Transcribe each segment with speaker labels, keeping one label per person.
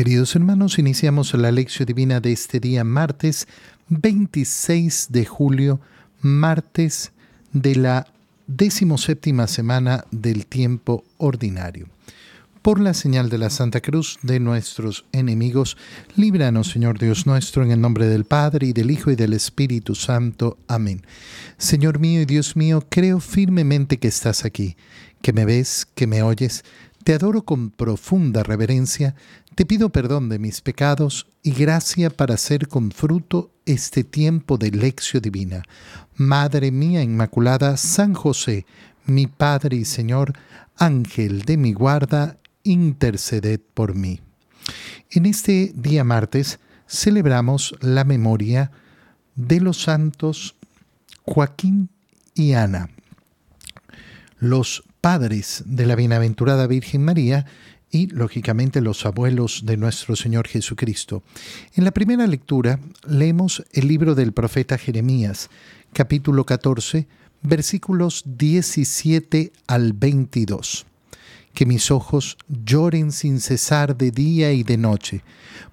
Speaker 1: Queridos hermanos, iniciamos la lección divina de este día martes 26 de julio, martes de la decimoséptima semana del tiempo ordinario. Por la señal de la Santa Cruz de nuestros enemigos, líbranos, Señor Dios nuestro, en el nombre del Padre, y del Hijo, y del Espíritu Santo. Amén. Señor mío y Dios mío, creo firmemente que estás aquí, que me ves, que me oyes. Te adoro con profunda reverencia, te pido perdón de mis pecados y gracia para hacer con fruto este tiempo de lección divina. Madre mía Inmaculada, San José, mi Padre y Señor, Ángel de mi guarda, interceded por mí. En este día martes celebramos la memoria de los santos Joaquín y Ana, los padres de la bienaventurada Virgen María y, lógicamente, los abuelos de nuestro Señor Jesucristo. En la primera lectura leemos el libro del profeta Jeremías, capítulo 14, versículos 17 al 22. Que mis ojos lloren sin cesar de día y de noche,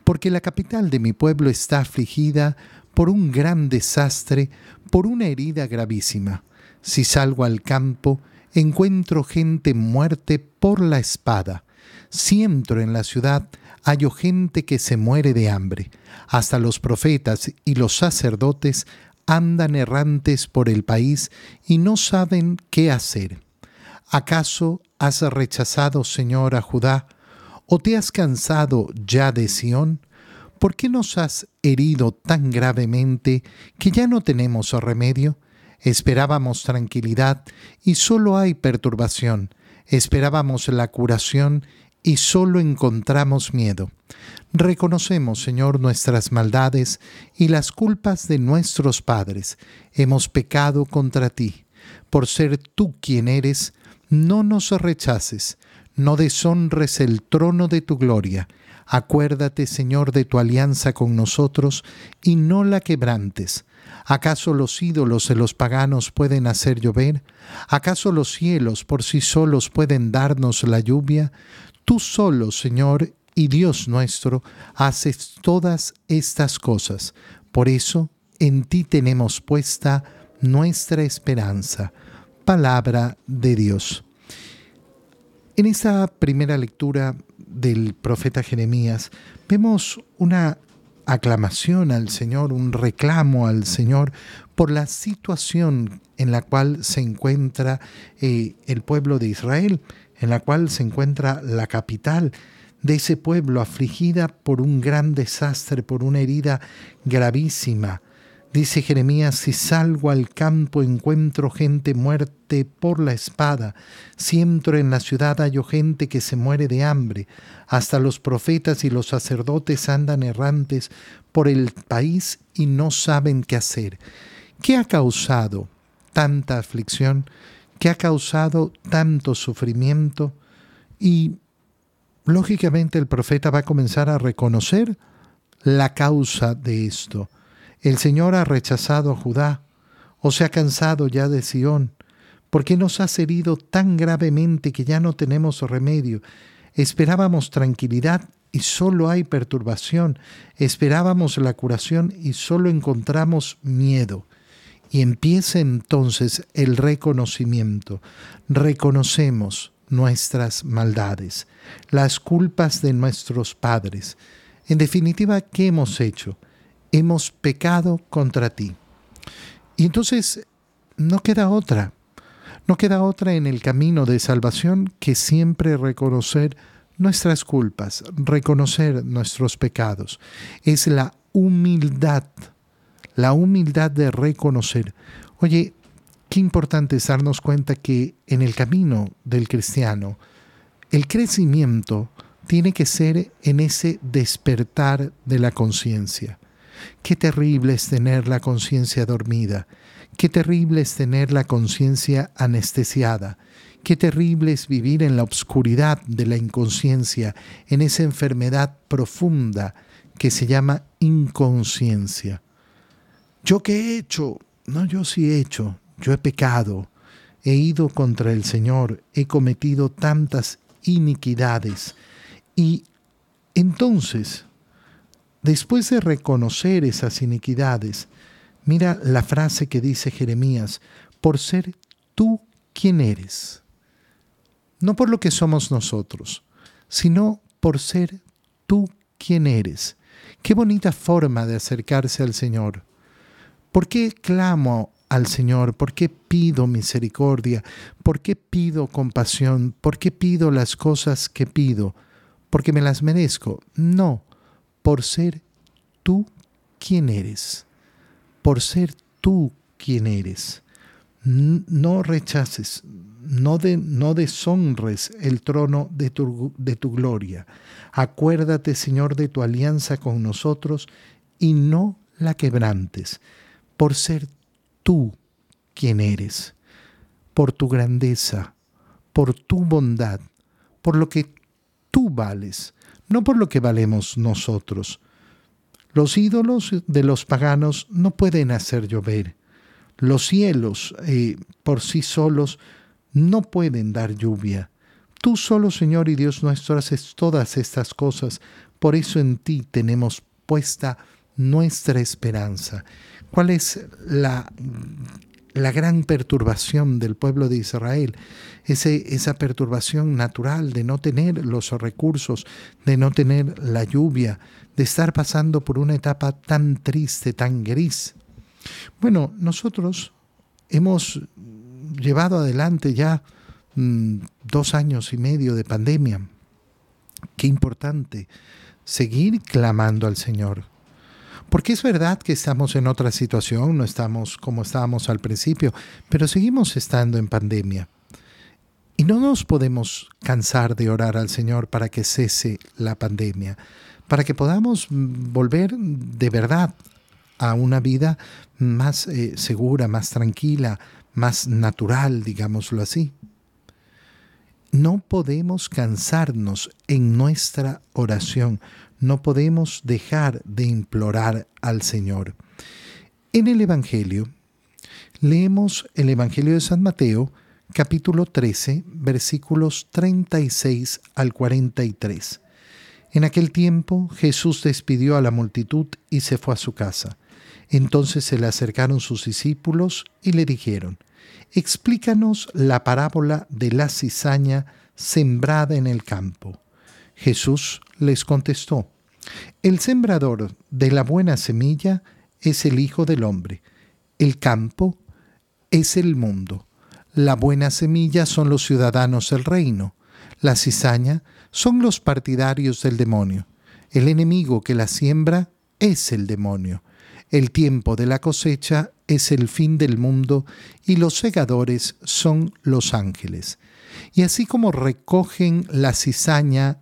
Speaker 1: porque la capital de mi pueblo está afligida por un gran desastre, por una herida gravísima. Si salgo al campo, encuentro gente muerte por la espada. Si en la ciudad, hallo gente que se muere de hambre. Hasta los profetas y los sacerdotes andan errantes por el país y no saben qué hacer. ¿Acaso has rechazado, Señor, a Judá? ¿O te has cansado ya de Sión? ¿Por qué nos has herido tan gravemente que ya no tenemos remedio? Esperábamos tranquilidad y solo hay perturbación. Esperábamos la curación y solo encontramos miedo. Reconocemos, Señor, nuestras maldades y las culpas de nuestros padres. Hemos pecado contra ti. Por ser tú quien eres, no nos rechaces, no deshonres el trono de tu gloria. Acuérdate, Señor, de tu alianza con nosotros y no la quebrantes. ¿Acaso los ídolos de los paganos pueden hacer llover? ¿Acaso los cielos por sí solos pueden darnos la lluvia? Tú solo, Señor y Dios nuestro, haces todas estas cosas. Por eso, en ti tenemos puesta nuestra esperanza. Palabra de Dios. En esta primera lectura del profeta Jeremías vemos una aclamación al Señor, un reclamo al Señor por la situación en la cual se encuentra eh, el pueblo de Israel, en la cual se encuentra la capital de ese pueblo afligida por un gran desastre, por una herida gravísima, Dice Jeremías, si salgo al campo encuentro gente muerte por la espada, si entro en la ciudad hallo gente que se muere de hambre, hasta los profetas y los sacerdotes andan errantes por el país y no saben qué hacer. ¿Qué ha causado tanta aflicción? ¿Qué ha causado tanto sufrimiento? Y lógicamente el profeta va a comenzar a reconocer la causa de esto el Señor ha rechazado a Judá, o se ha cansado ya de Sión. ¿Por qué nos has herido tan gravemente que ya no tenemos remedio? Esperábamos tranquilidad y solo hay perturbación. Esperábamos la curación y solo encontramos miedo. Y empieza entonces el reconocimiento. Reconocemos nuestras maldades, las culpas de nuestros padres. En definitiva, ¿qué hemos hecho? Hemos pecado contra ti. Y entonces no queda otra, no queda otra en el camino de salvación que siempre reconocer nuestras culpas, reconocer nuestros pecados. Es la humildad, la humildad de reconocer. Oye, qué importante es darnos cuenta que en el camino del cristiano, el crecimiento tiene que ser en ese despertar de la conciencia. Qué terrible es tener la conciencia dormida, qué terrible es tener la conciencia anestesiada, qué terrible es vivir en la obscuridad de la inconsciencia, en esa enfermedad profunda que se llama inconsciencia. ¿Yo qué he hecho? No, yo sí he hecho, yo he pecado, he ido contra el Señor, he cometido tantas iniquidades. Y en Entonces, después de reconocer esas iniquidades, mira la frase que dice Jeremías, por ser tú quien eres. No por lo que somos nosotros, sino por ser tú quien eres. Qué bonita forma de acercarse al Señor. ¿Por qué clamo al Señor? ¿Por qué pido misericordia? ¿Por qué pido compasión? ¿Por qué pido las cosas que pido? ¿Porque me las merezco? No, por ser tú quien eres. Por ser tú quien eres. No rechaces, no, de, no deshonres el trono de tu, de tu gloria. Acuérdate, Señor, de tu alianza con nosotros y no la quebrantes, por ser tú quien eres, por tu grandeza, por tu bondad, por lo que tú vales, no por lo que valemos nosotros. Los ídolos de los paganos no pueden hacer llover. Los cielos eh, por sí solos no pueden dar lluvia. Tú solo, Señor y Dios nuestro, haces todas estas cosas. Por eso en ti tenemos puesta nuestra esperanza. ¿Cuál es la, la gran perturbación del pueblo de Israel? Ese, esa perturbación natural de no tener los recursos, de no tener la lluvia, de estar pasando por una etapa tan triste, tan gris. Bueno, nosotros hemos llevado adelante ya mm, dos años y medio de pandemia. Qué importante seguir clamando al Señor, porque es verdad que estamos en otra situación, no estamos como estábamos al principio, pero seguimos estando en pandemia. Y no nos podemos cansar de orar al Señor para que cese la pandemia, para que podamos volver de verdad a una vida más eh, segura, más tranquila, más natural, digámoslo así. No podemos cansarnos en nuestra oración, no podemos dejar de implorar al Señor. En el Evangelio, leemos el Evangelio de San Mateo, capítulo 13, versículos 36 al 43. En aquel tiempo Jesús despidió a la multitud y se fue a su casa. Entonces se le acercaron sus discípulos y le dijeron, Explícanos la parábola de la cizaña sembrada en el campo. Jesús les contestó, El sembrador de la buena semilla es el Hijo del Hombre, el campo es el mundo, la buena semilla son los ciudadanos del reino, la cizaña son los partidarios del demonio, el enemigo que la siembra es el demonio, el tiempo de la cosecha es el fin del mundo y los segadores son los ángeles. Y así como recogen la cizaña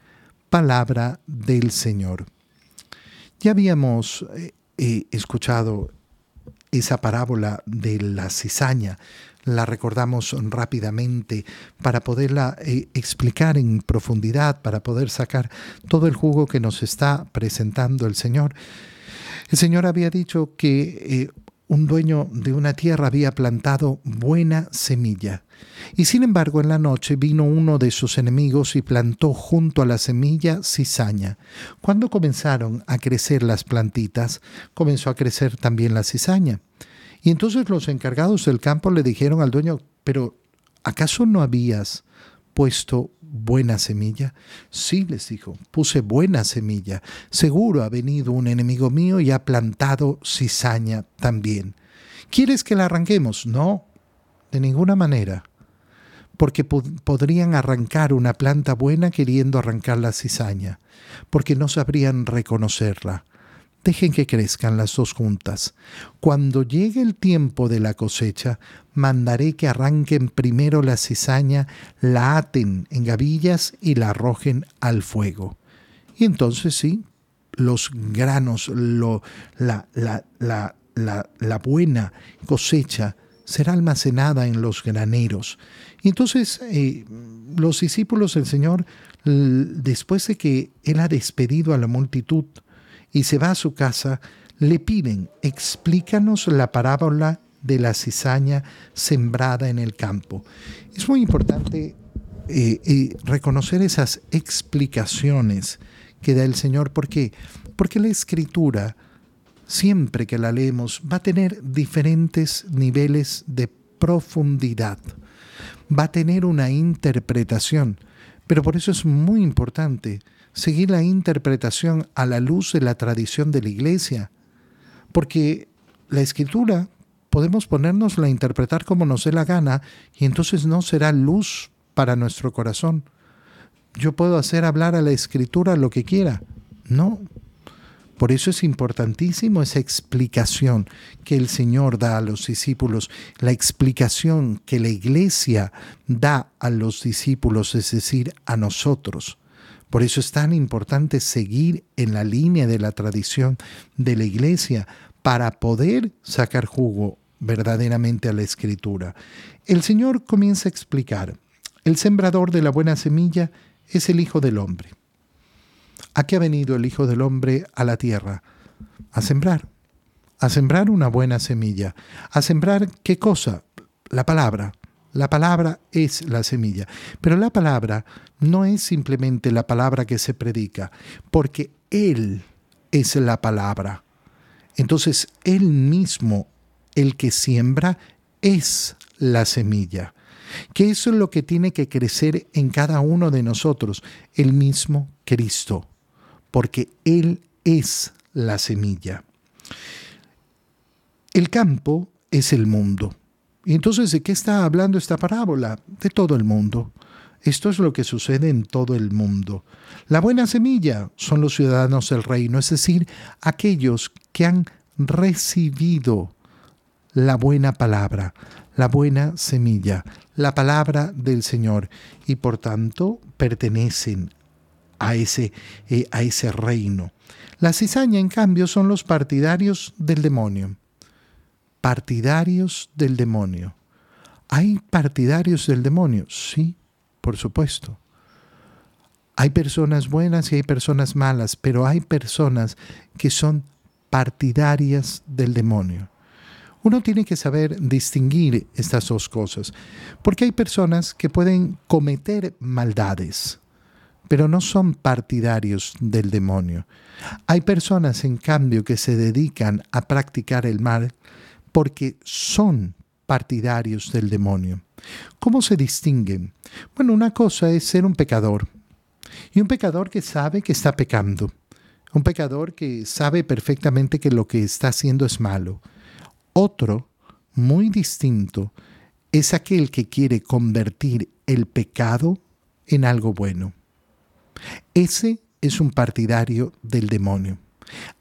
Speaker 1: palabra del Señor. Ya habíamos eh, eh, escuchado esa parábola de la cizaña, la recordamos rápidamente para poderla eh, explicar en profundidad, para poder sacar todo el jugo que nos está presentando el Señor. El Señor había dicho que un dueño de una tierra había plantado buena semilla. Y sin embargo en la noche vino uno de sus enemigos y plantó junto a la semilla cizaña. Cuando comenzaron a crecer las plantitas, comenzó a crecer también la cizaña. Y entonces los encargados del campo le dijeron al dueño, pero ¿acaso no habías puesto buena semilla? Sí, les dijo, puse buena semilla. Seguro ha venido un enemigo mío y ha plantado cizaña también. ¿Quieres que la arranquemos? No, de ninguna manera. Porque podrían arrancar una planta buena queriendo arrancar la cizaña, porque no sabrían reconocerla. Dejen que crezcan las dos juntas. Cuando llegue el tiempo de la cosecha, mandaré que arranquen primero la cizaña, la aten en gavillas y la arrojen al fuego. Y entonces sí, los granos, lo, la, la, buena cosecha será almacenada en los graneros. Y entonces eh, los discípulos del Señor, después de que Él ha despedido a la multitud y se va a su casa, le piden, explícanos la parábola de la cizaña sembrada en el campo. Es muy importante eh, eh, reconocer esas explicaciones que da el Señor. ¿Por qué? Porque la escritura, siempre que la leemos, va a tener diferentes niveles de profundidad. Va a tener una interpretación. Pero por eso es muy importante seguir la interpretación a la luz de la tradición de la iglesia porque la escritura podemos ponernos a interpretar como nos dé la gana y entonces no será luz para nuestro corazón. Yo puedo hacer hablar a la escritura lo que quiera. No. Por eso es importantísimo esa explicación que el Señor da a los discípulos, la explicación que la iglesia da a los discípulos, es decir, a nosotros. Por eso es tan importante seguir en la línea de la tradición de la iglesia para poder sacar jugo verdaderamente a la escritura. El Señor comienza a explicar, el sembrador de la buena semilla es el Hijo del Hombre. ¿A qué ha venido el Hijo del Hombre a la tierra? A sembrar, a sembrar una buena semilla. ¿A sembrar qué cosa? La palabra. La palabra es la semilla. Pero la palabra no es simplemente la palabra que se predica, porque Él es la palabra. Entonces, Él mismo, el que siembra, es la semilla. Que eso es lo que tiene que crecer en cada uno de nosotros, el mismo Cristo, porque Él es la semilla. El campo es el mundo. Entonces, ¿de qué está hablando esta parábola? De todo el mundo. Esto es lo que sucede en todo el mundo. La buena semilla son los ciudadanos del reino, es decir, aquellos que han recibido la buena palabra, la buena semilla, la palabra del Señor y por tanto pertenecen a ese, eh, a ese reino. La cizaña, en cambio, son los partidarios del demonio. Partidarios del demonio. ¿Hay partidarios del demonio? Sí, por supuesto. Hay personas buenas y hay personas malas, pero hay personas que son partidarias del demonio. Uno tiene que saber distinguir estas dos cosas, porque hay personas que pueden cometer maldades, pero no son partidarios del demonio. Hay personas, en cambio, que se dedican a practicar el mal porque son partidarios del demonio. ¿Cómo se distinguen? Bueno, una cosa es ser un pecador, y un pecador que sabe que está pecando. Un pecador que sabe perfectamente que lo que está haciendo es malo. Otro, muy distinto, es aquel que quiere convertir el pecado en algo bueno. Ese es un partidario del demonio.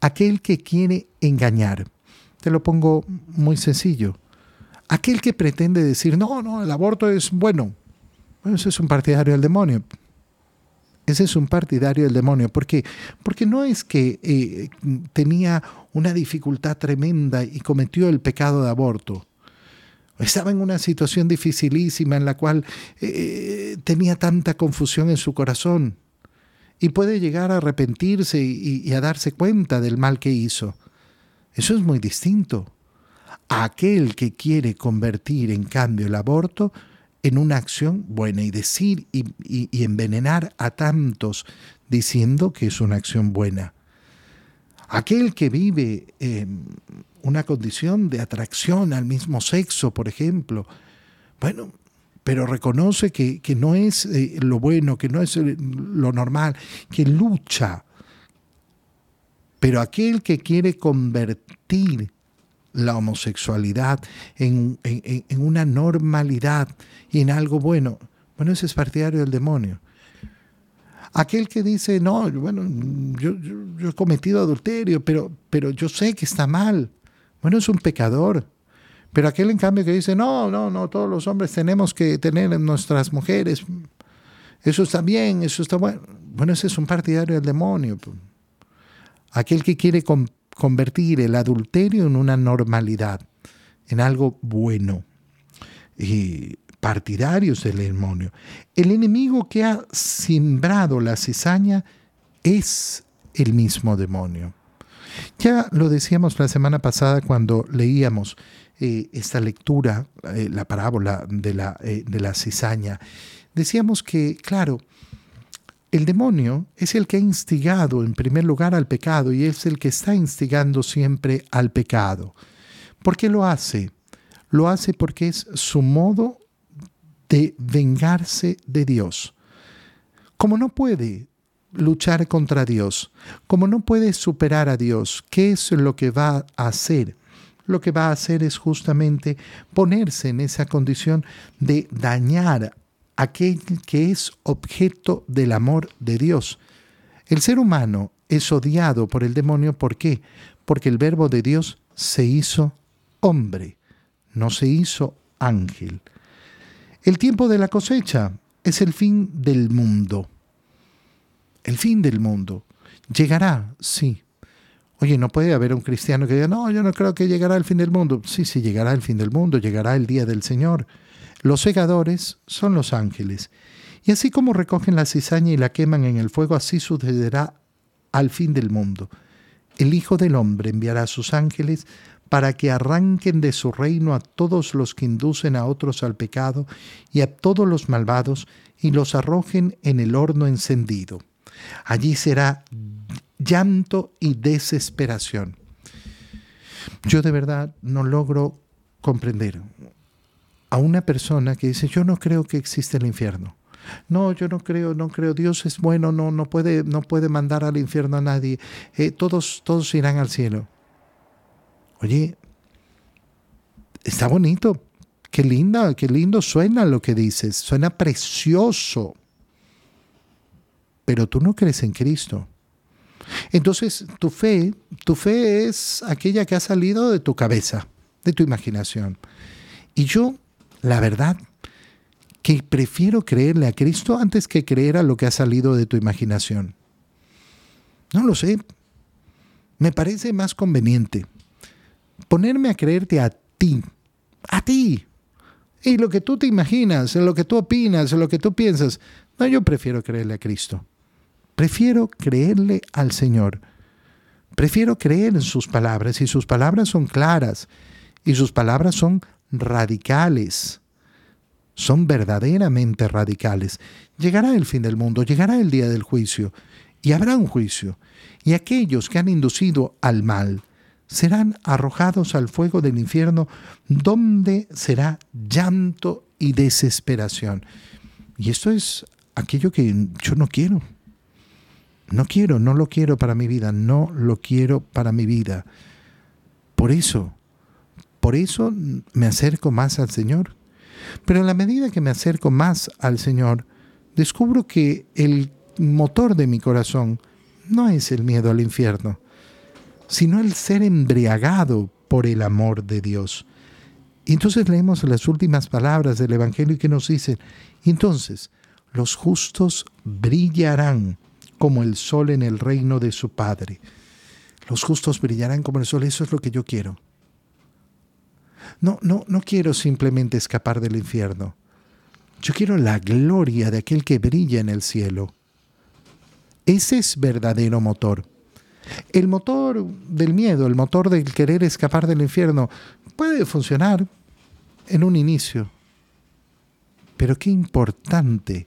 Speaker 1: Aquel que quiere engañar. Te lo pongo muy sencillo. Aquel que pretende decir, no, no, el aborto es bueno. Ese es un partidario del demonio. Ese es un partidario del demonio. ¿Por qué? Porque no es que eh, tenía una dificultad tremenda y cometió el pecado de aborto. Estaba en una situación dificilísima en la cual eh, tenía tanta confusión en su corazón y puede llegar a arrepentirse y, a darse cuenta del mal que hizo. Eso es muy distinto. aquel que quiere convertir en cambio el aborto en una acción buena y decir y, envenenar a tantos diciendo que es una acción buena. Aquel que vive en una condición de atracción al mismo sexo, por ejemplo, bueno, pero reconoce que, no es eh, lo bueno, que no es eh, lo normal, que lucha. Pero aquel que quiere convertir la homosexualidad en, una normalidad y en algo bueno. Bueno, ese es partidario del demonio. Aquel que dice, no, bueno, yo, he cometido adulterio, pero, pero yo sé que está mal. Bueno, es un pecador. Pero aquel en cambio que dice, no, no, no, todos los hombres tenemos que tener nuestras mujeres. Eso está bien, eso está bueno. Bueno, ese es un partidario del demonio. Aquel que quiere convertir el adulterio en una normalidad, en algo bueno. Y partidarios del demonio. El enemigo que ha sembrado la cizaña es el mismo demonio. Ya lo decíamos la semana pasada cuando leíamos eh, esta lectura, eh, la parábola eh, de la cizaña. Decíamos que, claro, el demonio es el que ha instigado en primer lugar al pecado y es el que está instigando siempre al pecado. ¿Por qué lo hace? Lo hace porque es su modo de vengarse de Dios. Como no puede luchar contra Dios, como no puede superar a Dios, ¿qué es lo que va a hacer? Lo que va a hacer es justamente ponerse en esa condición de dañar aquel que es objeto del amor de Dios. El ser humano es odiado por el demonio, ¿por qué? Porque el verbo de Dios se hizo hombre, no se hizo ángel. El tiempo de la cosecha es el fin del mundo. El fin del mundo. Llegará, sí. Oye, no puede haber un cristiano que diga, no, yo no creo que llegará el fin del mundo. Sí, sí, llegará el fin del mundo, llegará el día del Señor. Los segadores son los ángeles. Y así como recogen la cizaña y la queman en el fuego, así sucederá al fin del mundo. El Hijo del Hombre enviará a sus ángeles para que arranquen de su reino a todos los que inducen a otros al pecado y a todos los malvados y los arrojen en el horno encendido. Allí será llanto y desesperación. Yo de verdad no logro comprender a una persona que dice, yo no creo que existe el infierno. No, yo no creo, no creo. Dios es bueno, no, no puede, no puede mandar al infierno a nadie. Eh, todos, todos irán al cielo. Oye, está bonito. Qué linda, qué lindo suena lo que dices. Suena precioso. Pero tú no crees en Cristo. Entonces, tu fe, tu fe es aquella que ha salido de tu cabeza, de tu imaginación. Y yo, la verdad, que prefiero creerle a Cristo antes que creer a lo que ha salido de tu imaginación. No lo sé. Me parece más conveniente ponerme a creerte a ti, a ti. Y lo que tú te imaginas, lo que tú opinas, lo que tú piensas, no, yo prefiero creerle a Cristo. Prefiero creerle al Señor. Prefiero creer en sus palabras y sus palabras son claras y sus palabras son radicales. Son verdaderamente radicales. Llegará el fin del mundo, llegará el día del juicio y habrá un juicio. Y aquellos que han inducido al mal, serán arrojados al fuego del infierno, donde será llanto y desesperación. Y esto es aquello que yo no quiero. No quiero, no lo quiero para mi vida, no lo quiero para mi vida. Por eso, por eso me acerco más al Señor. Pero en la medida que me acerco más al Señor, descubro que el motor de mi corazón no es el miedo al infierno, sino el ser embriagado por el amor de Dios. Y entonces leemos las últimas palabras del Evangelio que nos dicen, entonces los justos brillarán como el sol en el reino de su Padre. Los justos brillarán como el sol, eso es lo que yo quiero. No, no, no quiero simplemente escapar del infierno. Yo quiero la gloria de aquel que brilla en el cielo. Ese es verdadero motor. El motor del miedo, el motor del querer escapar del infierno, puede funcionar en un inicio. Pero qué importante,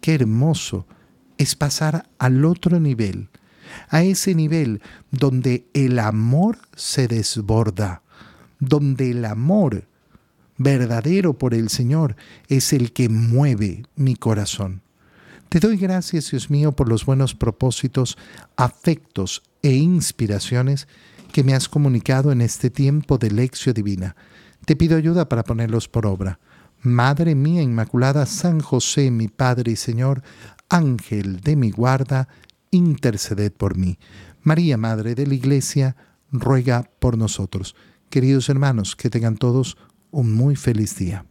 Speaker 1: qué hermoso es pasar al otro nivel, a ese nivel donde el amor se desborda, donde el amor verdadero por el Señor es el que mueve mi corazón. Te doy gracias, Dios mío, por los buenos propósitos, afectos e inspiraciones que me has comunicado en este tiempo de lección divina. Te pido ayuda para ponerlos por obra. Madre mía Inmaculada, San José, mi Padre y Señor, Ángel de mi guarda, interceded por mí. María, Madre de la Iglesia, ruega por nosotros. Queridos hermanos, que tengan todos un muy feliz día.